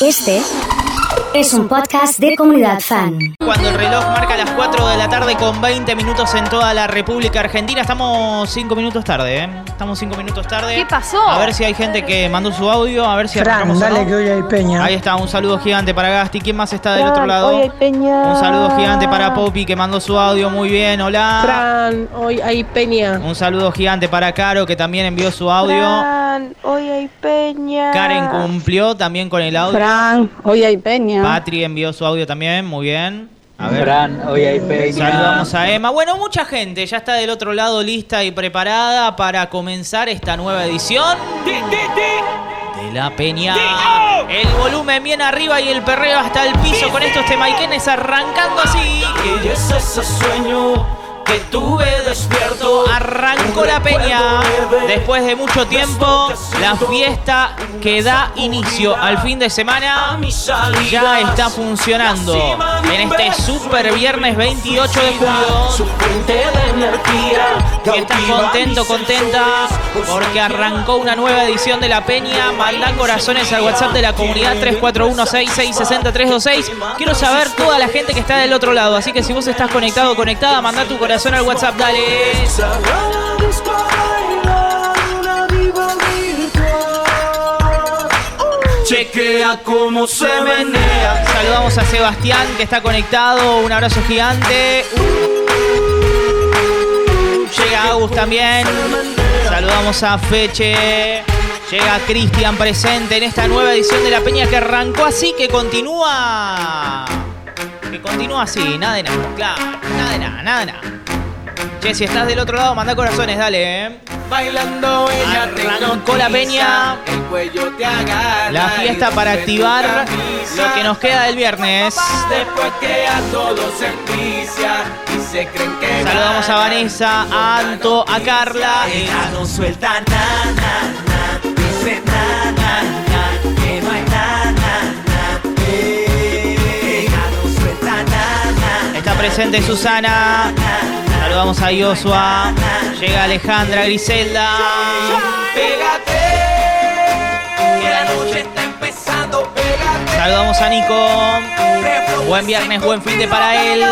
Este es un podcast de comunidad fan. Cuando el reloj marca las 4 de la tarde con 20 minutos en toda la República Argentina, estamos 5 minutos tarde, ¿eh? Estamos 5 minutos tarde. ¿Qué pasó? A ver si hay gente que mandó su audio, a ver si Fran, dale no. que hoy hay peña. Ahí está, un saludo gigante para Gasti. ¿Quién más está del otro lado? Hoy hay peña. Un saludo gigante para Poppy que mandó su audio muy bien. Hola. Fran, hoy hay peña. Un saludo gigante para Caro que también envió su audio. Fran, hoy hay peña. Karen cumplió también con el audio. Fran, hoy hay peña. Patri envió su audio también, muy bien. A ver. Fran, hoy hay peña. Saludamos a Emma. Bueno, mucha gente ya está del otro lado lista y preparada para comenzar esta nueva edición de La Peña. El volumen bien arriba y el perreo hasta el piso con estos temaiquenes arrancando así. Y es ese sueño que tuve despierto. Arrancó la peña después de mucho tiempo. La fiesta que da inicio al fin de semana ya está funcionando en este super viernes 28 de julio. Si estás contento, contenta, porque arrancó una nueva edición de La Peña. Manda corazones al WhatsApp de la comunidad 341-6660-326. Quiero saber toda la gente que está del otro lado. Así que si vos estás conectado conectada, manda tu corazón al WhatsApp, dale. Chequea cómo se menea. Saludamos a Sebastián que está conectado. Un abrazo gigante. Llega Agus también. Saludamos a Feche. Llega Cristian presente en esta nueva edición de La Peña que arrancó así, que continúa. Que continúa así, nada de nada. Claro, nada de nada, nada de nada. Che, si estás del otro lado, manda corazones, dale, eh. Bailando ella te Arrancó la peña. El cuello te agarra. La fiesta para activar lo que nos queda del viernes. Después que a todos se envicia y se creen que Saludamos a Vanessa, a Anto, a Carla. Ella no suelta na, na, na. Dice na, na, na. Que no hay na, na, na. Eh, Ella no suelta na, na. Está presente Susana. Saludamos a Joshua. Llega Alejandra, Griselda. Pégate. Que la noche está empezando. Pégate. Saludamos a Nico. Buen viernes, buen fin de para él.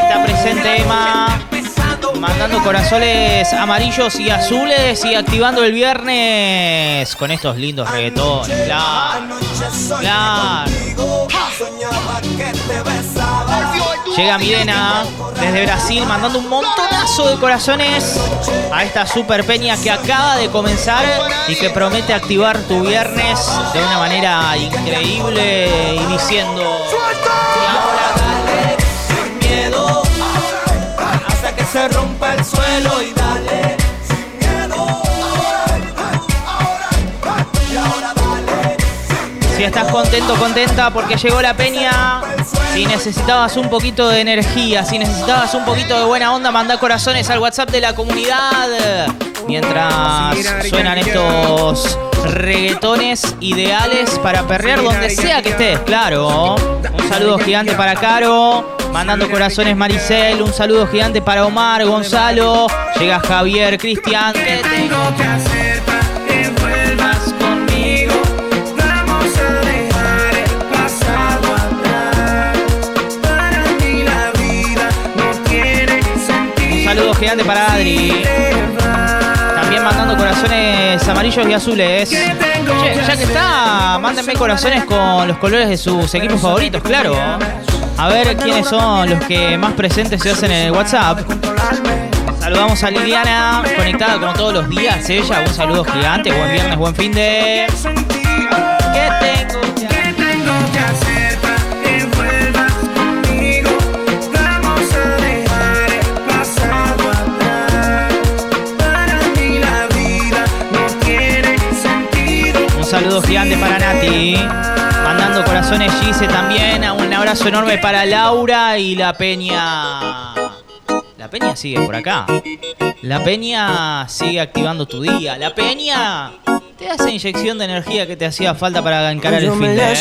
Está presente Emma. Mandando corazones amarillos y azules y activando el viernes con estos lindos reggaetones. Claro. Claro. Llega Mirena desde Brasil mandando un montonazo de corazones a esta super peña que acaba de comenzar y que promete activar tu viernes de una manera increíble y diciendo... Y ahora dale sin miedo hasta que se rompa el suelo y dale sin miedo. Y ahora dale Si estás contento, contenta porque llegó la peña. Si necesitabas un poquito de energía, si necesitabas un poquito de buena onda, manda corazones al WhatsApp de la comunidad. Mientras suenan estos reggaetones ideales para perrear donde sea que estés, claro. Un saludo gigante para Caro, mandando corazones Maricel, un saludo gigante para Omar, Gonzalo, llega Javier, Cristian. ¿Qué tengo que hacer gigante para Adri. También mandando corazones amarillos y azules. Che, ya que está, mándenme corazones con los colores de sus equipos favoritos, claro. A ver quiénes son los que más presentes se hacen en el WhatsApp. Saludamos a Liliana, conectada como todos los días. Ella, un saludo gigante. Buen viernes, buen fin de. ¿Qué tengo Gigante para Nati. Mandando corazones Gise también. Un abrazo enorme para Laura y la Peña. La Peña sigue por acá. La Peña sigue activando tu día. La Peña te esa inyección de energía que te hacía falta para encarar el fin de. ¿eh?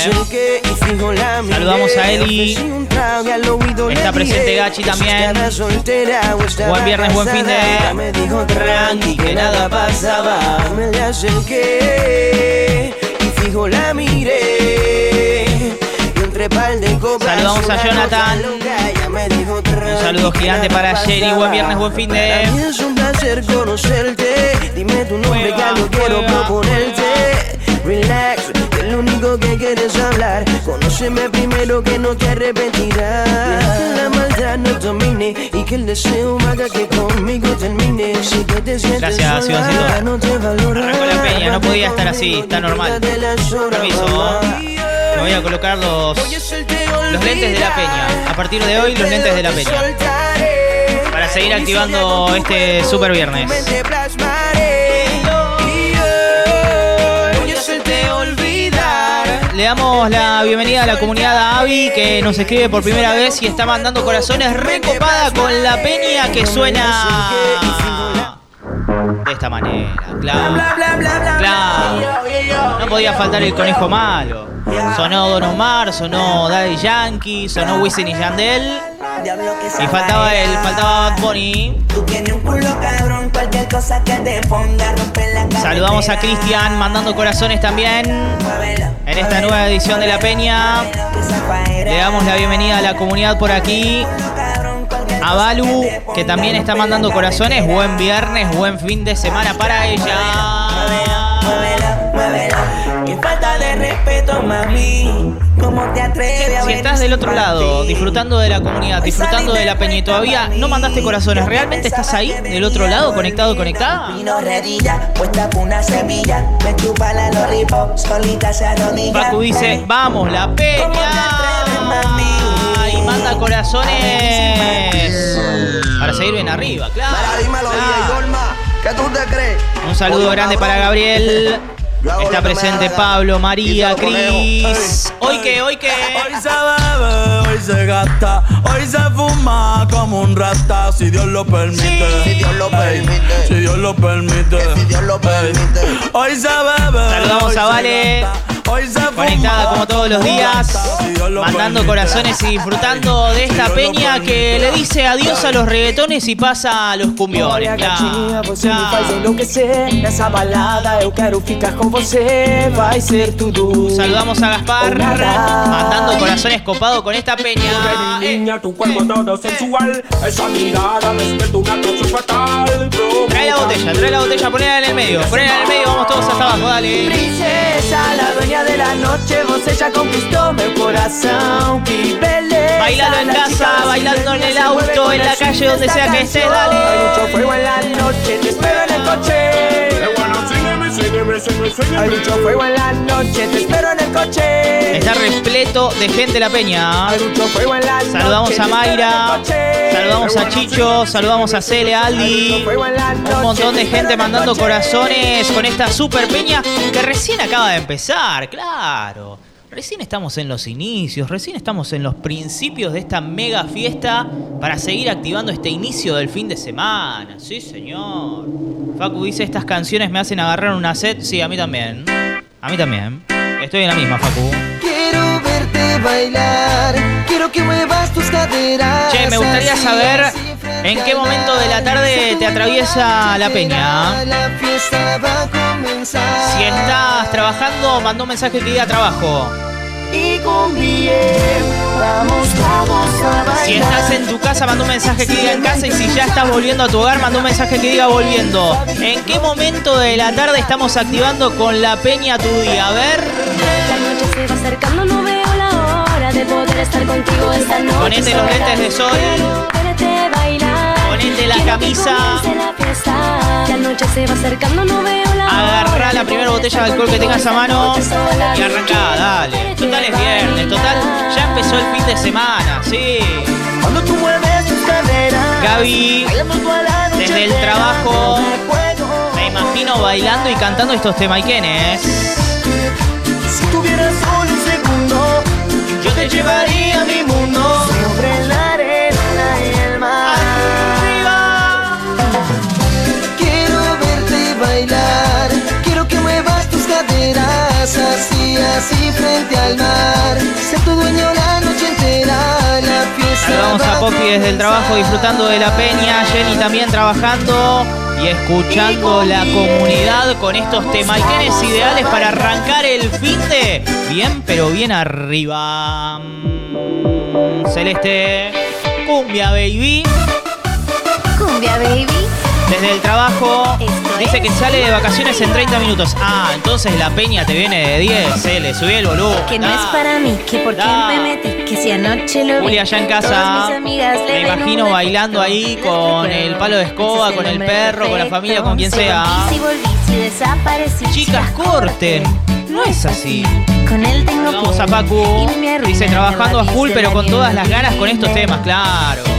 Saludamos a Eli. Está presente Gachi también. Buen viernes, buen fin de. Tranqui, que nada pasaba. Me fijo la miré. Saludamos a Jonathan. Un saludo gigante para Sherry. Buen viernes, buen fin de. Dime tu nombre, quiero proponerte. Relax, que lo único que quieres hablar. Conóceme primero que no te arrepentirás. Que la maldad no domine y que el deseo haga que conmigo termine. Si tú te sientes Gracias, sola, no te valora. La peña, no podía estar así, está normal. Permiso. Me voy a colocar los, los lentes de la peña. A partir de hoy, los lentes de la peña. Para seguir activando este super viernes. Le damos la bienvenida a la comunidad a Avi que nos escribe por primera vez y está mandando corazones recopada con la peña que suena de esta manera. Claro. Claro. No podía faltar el conejo malo. Sonó Don Omar, sonó Daddy Yankee, sonó Wisin y Yandel. Y faltaba él, faltaba Bad Bunny. Tú tienes un culo cabrón, cualquier cosa que te ponga rompe la cara. Saludamos a Cristian mandando corazones también. En esta nueva edición de La Peña. Le damos la bienvenida a la comunidad por aquí. A Balu, que también está mandando corazones. Buen viernes, buen fin de semana para ella. Falta de respeto, mami. ¿Cómo te atreves a Si estás del otro lado, disfrutando de la comunidad, disfrutando de la peña y todavía no mandaste corazones, ¿realmente estás ahí, del otro lado, conectado, conectada? Facu dice, vamos, la peña. Y manda corazones para seguir bien arriba, claro. dímelo, claro. ¿Qué tú te crees? Un saludo grande para Gabriel. Está presente Pablo, María, Cris. Hoy que, hoy que. Hoy se bebe, hoy se gasta, hoy se fuma como un rata, si Dios lo permite. Si Dios lo permite. Si Dios lo permite. Si Dios lo permite. Hoy se bebe. Saludamos a Vale. Conectada como todos los días, mandando corazones y disfrutando de esta peña que le dice adiós a los reggaetones y pasa a los cumbiones. Claro, claro. Saludamos a Gaspar, mandando corazones copados con esta peña. Trae la botella, trae la botella, ponela en el medio. Ponela en el medio, vamos todos hasta abajo, dale. Princesa, la dueña de la noche já conquistou meu coração Que beleza Bailalo en casa, bailando en el auto, en la calle, donde sea que estés, dale. Hay mucho fuego en la noche Te espero en el coche Hay mucho fuego en la noche Te espero en el coche Está repleto de gente la peña. Hay mucho fuego en la noche Saludamos a Mayra, saludamos a Chicho, saludamos a Cele, Aldi. Un montón de gente mandando corazones con esta super peña que recién acaba de empezar, claro. Recién estamos en los inicios, recién estamos en los principios de esta mega fiesta para seguir activando este inicio del fin de semana. Sí, señor. Facu dice, estas canciones me hacen agarrar una set. Sí, a mí también. A mí también. Estoy en la misma, Facu. Quiero verte bailar, quiero que muevas tus caderas. Che, me gustaría saber en qué momento de la tarde te atraviesa la peña. Si estás trabajando, manda un mensaje que diga trabajo. Y con bien Vamos, vamos a bailar Si estás en tu casa, manda un mensaje que diga en casa. Y si ya estás volviendo a tu hogar, manda un mensaje que diga volviendo. ¿En qué momento de la tarde estamos activando con la peña tu día? A ver. La noche se va acercando, no veo la hora de poder estar contigo esta noche. Ponete los lentes de sol. Ponete la camisa. comience la primera botella de alcohol que tengas a mano y arrancá, dale. Total es viernes, total. Ya empezó el fin de semana, sí. Cuando tú mueves tus caderas Gaby, desde el trabajo, me imagino bailando y cantando estos temaiquenes. Si tuvieras solo un segundo Yo te llevaría así, así frente al mar. Ser tu dueño la noche entera, la fiesta. Saludamos va a Poppy desde el trabajo disfrutando de la peña, Jenny también trabajando y y escuchando la comunidad con estos temaiquenes ideales para arrancar el fin de bien, pero bien arriba. Celeste, cumbia baby. Cumbia baby. Desde el trabajo dice que sale de vacaciones en 30 minutos. Ah, entonces la peña te viene de 10. Se le subí el volumen. Que no Da. es para mí, que por qué Da. me metí, que si anoche lo vi. Julia allá en casa, me imagino bailando ahí con el palo de escoba, con el perro, con la familia, con quien sea. Chicas, corten. No es así. Con él tengo Vamos a arruinan Dice trabajando a full, pero con todas las ganas con estos temas, claro.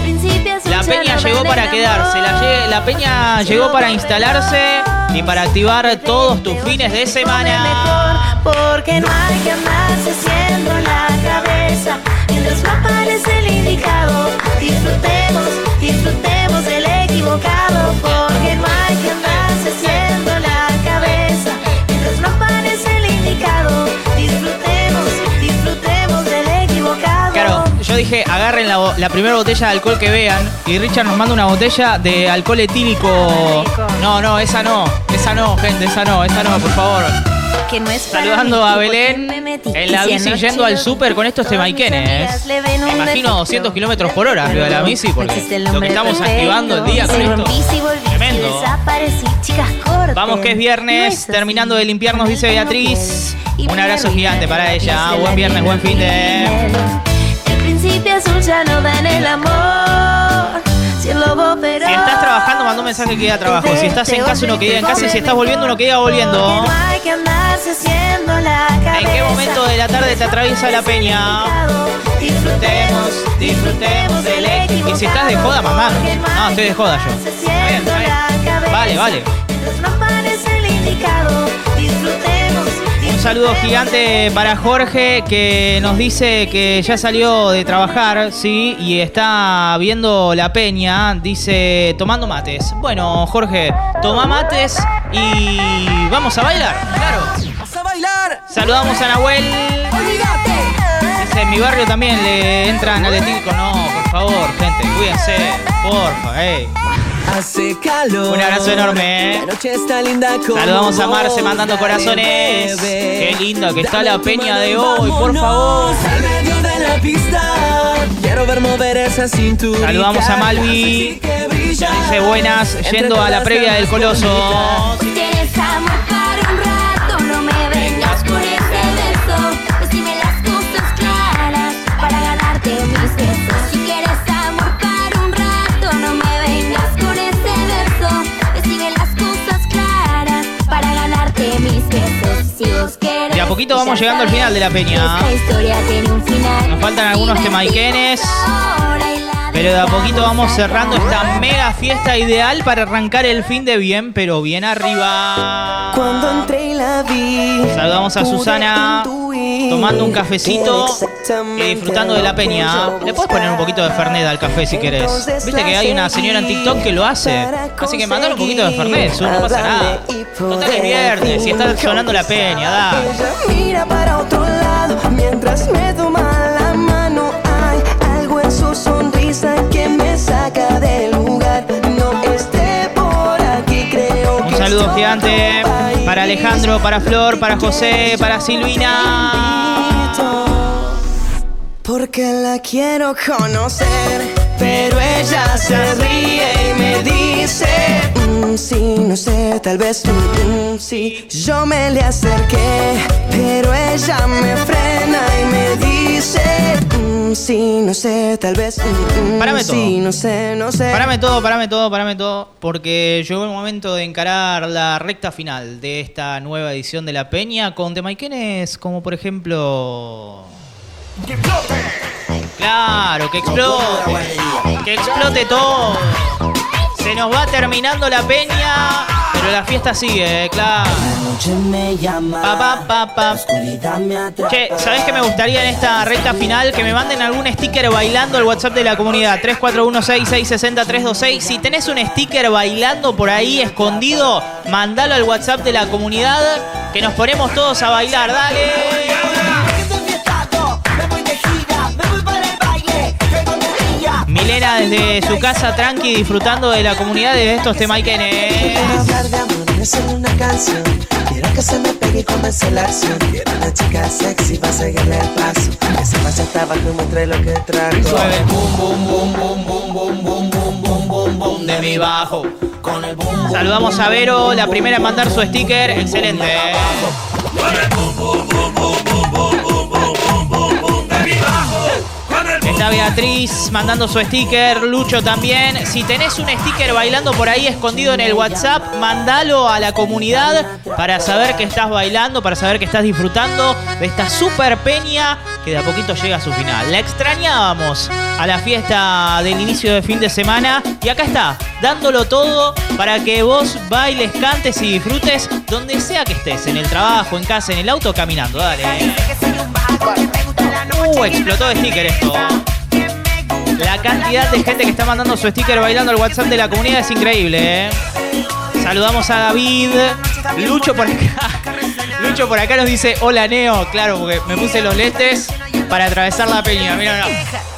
La peña llegó para quedarse, la, peña llegó para instalarse y para activar todos tus fines de semana. mejor porque no hay que andarse haciendo la cabeza. Mientras no aparece el indicado. Disfrutemos disfrutemos del equivocado porque no hay dije, agarren la, primera botella de alcohol que vean y Richard nos manda una botella de alcohol etílico. No, no, esa no, esa no, gente, esa no, esa no, por favor. que no es para Saludando a Belén en la bici yendo al súper con estos temaiquenes. un Me imagino defecto. 200 kilómetros por hora arriba de la bici, porque Existe el lo que estamos perfecto. activando el día con esto. Tremendo. Vamos que es No viernes, terminando de limpiarnos, dice Beatriz. Un abrazo gigante para la ella. Buen viernes, buen fin de. Principio da en el amor. Si el lobo feroz. Si estás trabajando, manda un mensaje que diga trabajo. Si estás en casa, uno que diga en casa. Y si estás volviendo, uno que diga volviendo. ¿En qué momento de la tarde te atraviesa la peña? Disfrutemos, disfrutemos del éxito. Y si estás de joda, mamá. No, estoy de joda yo. Está bien, está bien. Vale, vale. Disfrutemos. Un saludo gigante para Jorge que nos dice que ya salió de trabajar, sí, y está viendo la peña, dice tomando mates. Bueno, Jorge, toma mates y vamos a bailar, claro. ¡Vas a bailar! Saludamos a Nahuel. Dice, en mi barrio también le entran al etílico. No, por favor, gente, cuídense, porfa, ey. Hace calor. Un abrazo enorme, eh. La noche está linda Saludamos a Marce mandando corazones. bebé. Qué linda que está la peña de hoy, por favor. Al medio de la pista. Quiero ver mover esa cintura. Saludamos a Malvi. Dice buenas, yendo a la previa del Coloso. De a poquito vamos llegando al final de la peña. Nos faltan algunos temaiquenes. Pero de a poquito vamos cerrando esta mega fiesta ideal para arrancar el fin de bien, pero bien arriba. Cuando entré la vi. Saludamos a Susana tomando un cafecito y disfrutando de la peña. yo Le puedes poner un poquito de Fernet al café si querés. Viste que hay una señora en TikTok que lo hace. Así que mandale un poquito de Fernet, Su, no pasa nada. Total es viernes y está sonando la peña, da. Ella mira para otro lado mientras me toma la mano. Hay algo en su sonrisa que me saca del lugar. No esté por aquí, creo Un saludo gigante para Alejandro, para Flor, para José, para Silvina. Porque la quiero conocer, pero ella se ríe y me dice, "Mm, sí, no sé, tal vez, mm, mm, sí. Yo me le acerqué, pero ella me frena y me dice, "Mm, sí, no sé, tal vez, mm, mm, Párame sí, todo. no sé, no sé. Parame todo, parame todo, parame todo, porque llegó el momento de encarar la recta final de esta nueva edición de La Peña con temaiquenes como por ejemplo... Claro, que explote, que explote todo. Se nos va terminando la peña, pero la fiesta sigue, eh, claro. Pa, pa, pa, pa. Che, ¿sabés qué me gustaría en esta recta final? Que me manden algún sticker bailando al WhatsApp de la comunidad. 3416660326. Si tenés un sticker bailando por ahí escondido, mandalo al WhatsApp de la comunidad. Que nos ponemos todos a bailar. Dale. Milena desde su casa tranqui disfrutando de la comunidad de estos temaiquenes. Hablar de amor es solo una canción. Quiero que se me pegue y comience la acción. Quiero una chica sexy para seguirle el paso. Que se vaya hasta abajo y muestre lo que. Suave de mi bajo. Con el boom. Saludamos a Vero, la primera en mandar su sticker. Excelente. Está Beatriz mandando su sticker, Lucho también. Si tenés un sticker bailando por ahí escondido en el WhatsApp, mandalo a la comunidad para saber que estás bailando, para saber que estás disfrutando de esta super peña que de a poquito llega a su final. La extrañábamos a la fiesta del inicio de fin de semana y acá está, dándolo todo para que vos bailes, cantes y disfrutes donde sea que estés, en el trabajo, en casa, en el auto, caminando. Dale. Uh, explotó de sticker esto. La cantidad de gente que está mandando su sticker bailando al WhatsApp de la comunidad es increíble, ¿eh? Saludamos a David. Lucho por acá. Lucho por acá nos dice, hola Neo. Claro, porque me puse los lentes para atravesar la peña. Mira.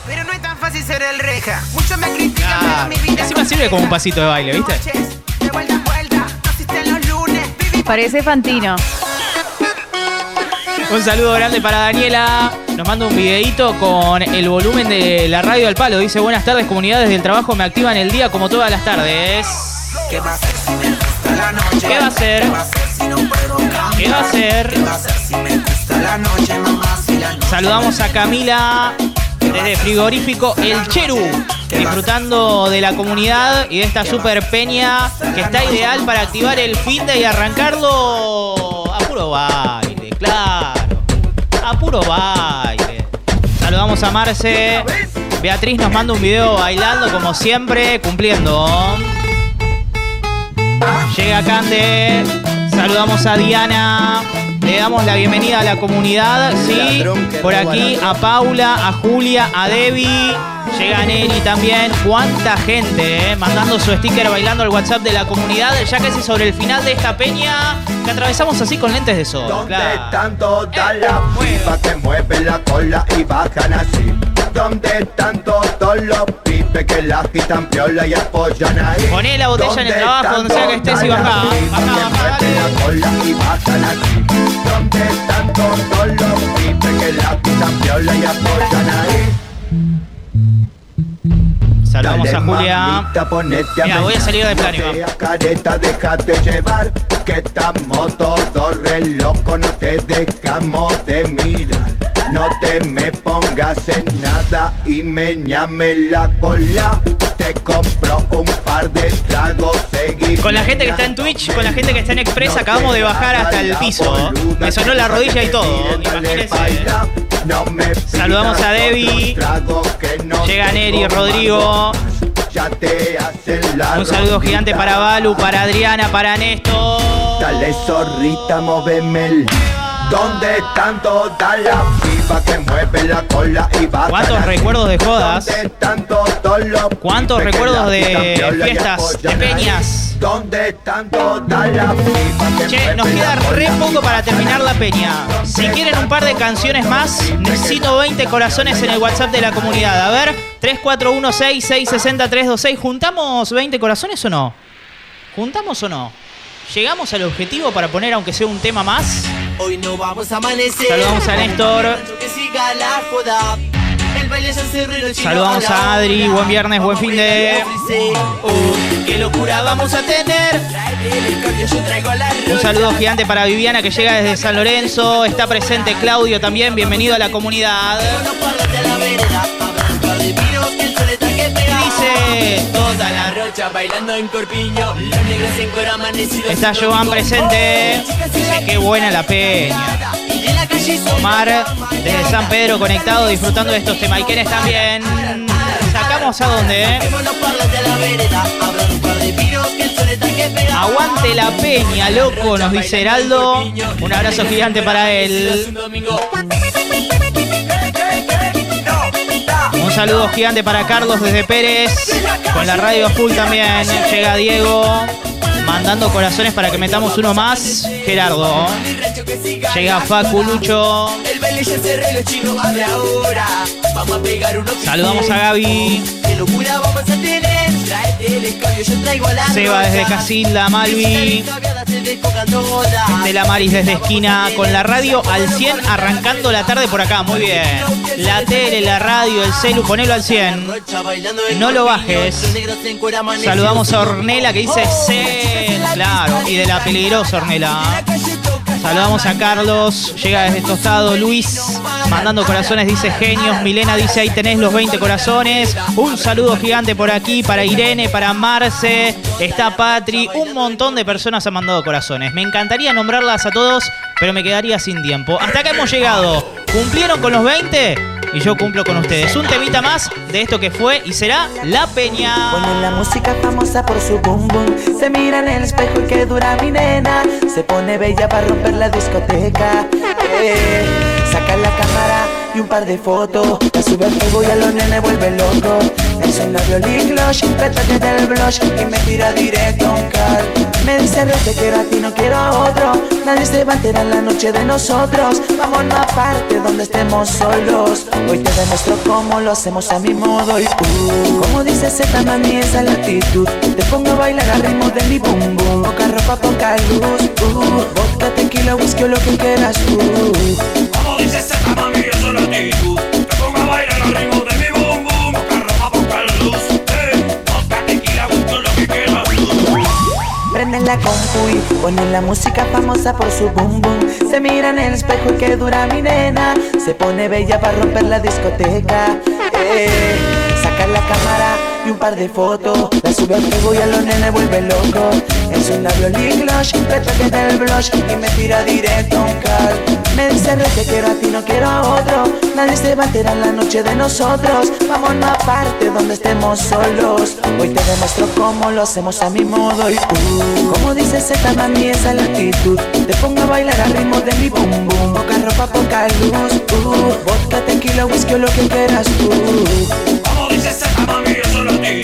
Pero no es tan fácil ser el reja. Muchos me critican, pero mi vida encima sirve como un pasito de baile, ¿viste? Parece Fantino. Un saludo grande para Daniela. Nos manda un videito con el volumen de la radio al palo. Dice, buenas tardes, comunidades del trabajo me activan el día como todas las tardes. ¿Qué va a hacer si me gusta la noche? ¿Qué va a hacer? ¿Qué va a hacer si no puedo cambiar? ¿Qué va a hacer? ¿Qué va a hacer si me gusta la noche, mamá? Si la noche Saludamos a Camila desde Frigorífico El Cheru, disfrutando de la comunidad y de esta super peña que está ideal para activar el fin de y arrancarlo a puro baile, claro. A puro baile. Saludamos a Marce. Beatriz nos manda un video bailando como siempre, cumpliendo. Llega Cande. Saludamos a Diana. Le damos la bienvenida a la comunidad. Sí, por aquí a Paula, a Julia, a Debbie. Llega Neri también. ¿Cuánta gente eh? mandando su sticker bailando al WhatsApp de la comunidad? Ya casi sobre el final de esta peña que atravesamos así con lentes de sol. ¿Dónde claro. están todas las pipas que mueven la cola y bajan así? ¿Dónde están todos los pibes que la agitan piola y apoyan ahí? Poné la botella en el ¿Dónde trabajo, donde sea que estés y bajá. pibas Bajá, bajá, la cola y bajan así? ¿Dónde están todos los pibes que la agitan piola y apoyan ahí? Saludamos a Julia. Mira, voy a salir de plan, No Iván. seas careta, déjate llevar, que estamos todos re locos, no te dejamos de mirar. No te me pongas en nada y me llame la cola. Te compro un par de tragos, seguí. Con la gente que está en Twitch, con la gente que está en Express, acabamos de bajar hasta el piso. Me sonó la rodilla y todo. Imagínense. No me Saludamos a Debbie. Llega Neri, Rodrigo. Ya te Un saludo gigante para Balu, para Adriana, para Néstor. Dale zorrita, móveme ¿Dónde están todas las pipas que mueven la cola y bajan ¿Cuántos recuerdos de jodas? ¿Dónde están todos los ¿Cuántos recuerdos de fiestas, de peñas? ¿Dónde están todas las pipas que Che, nos queda re poco para terminar la peña. Si quieren un par de canciones más, necesito 20 corazones en el WhatsApp de la comunidad. A ver, 3416660326. ¿Juntamos 20 corazones o no? ¿Juntamos o no? ¿Llegamos al objetivo para poner aunque sea un tema más? Hoy no vamos a amanecer. Saludamos a Néstor. Que siga la joda. El baile ya se re- chino Saludamos a Adri, buen viernes, buen fin de... Uh, qué locura vamos a tener. Un saludo gigante para Viviana que llega desde San Lorenzo. Está presente Claudio también. Bienvenido a la comunidad. Toda la rocha bailando en corpiño. Los negros en cuero amanecidos. Está Joan presente. Dice qué buena la peña. Omar desde San Pedro conectado disfrutando de estos temaiquenes también. Sacamos a dónde, eh? Aguante la peña, loco, nos dice Heraldo. Un abrazo gigante para él. saludo gigante para Carlos desde Pérez. Con la radio full también ¿eh? llega Diego. Mandando corazones para que metamos uno más. Gerardo. Llega Facu Lucho. Saludamos a Gaby. Seba desde Casilda, Malvi. Todas. Estela Maris desde esquina con la radio al 100 arrancando la tarde por acá. Muy bien. La tele, la radio, el celu, ponelo al 100. No lo bajes. Saludamos a Ornela que dice sí, claro, y de la peligrosa Ornela. Saludamos a Carlos, llega desde Tostado, Luis, mandando corazones, dice genios, Milena dice ahí tenés los 20 corazones, un saludo gigante por aquí para Irene, para Marce, está Patri, un montón de personas han mandado corazones. Me encantaría nombrarlas a todos, pero me quedaría sin tiempo. Hasta acá hemos llegado. ¿Cumplieron con los 20? Y yo cumplo con ustedes. Un temita más de esto que fue y será La Peña. Ponen la música famosa por su boom boom. Se mira en el espejo y que dura mi nena. Se pone bella para romper la discoteca. Eh, saca la cámara y un par de fotos. La sube al Facebook y a los nenes vuelve loco. Un labio lip gloss, pétate del blush y me tira directo un cal. Me dice re te quiero a ti, no quiero a otro. Nadie se va a enterar la noche de nosotros. Vámonos aparte donde estemos solos. Hoy te demuestro cómo lo hacemos a mi modo y uh, como dice Z mami esa es la actitud. Te pongo a bailar al ritmo de mi boom boom. Poca ropa, poca luz. Uh, vodka, tequila, whisky o lo que quieras tú. Como dice Z, mami, eso es la actitud. Te pongo a bailar al ritmo de la compu y ponen la música famosa por su boom boom. Se mira en el espejo y que dura mi nena. Se pone bella para romper la discoteca. Eh, saca la cámara un par de fotos. La sube al Facebook y a los nenes vuelve loco. Es un labio lip gloss, pétate del blush y me tira directo a un cal. Me re que quiero a ti, no quiero a otro. Nadie se va a enterar la noche de nosotros. Vámonos aparte donde estemos solos. Hoy te demuestro cómo lo hacemos a mi modo y uh, como dice Z mami esa es la actitud. Te pongo a bailar al ritmo de mi boom boom. Poca ropa, poca luz. Uh, vodka, tequila, whisky o lo que quieras tú dices esa mami, yo solo te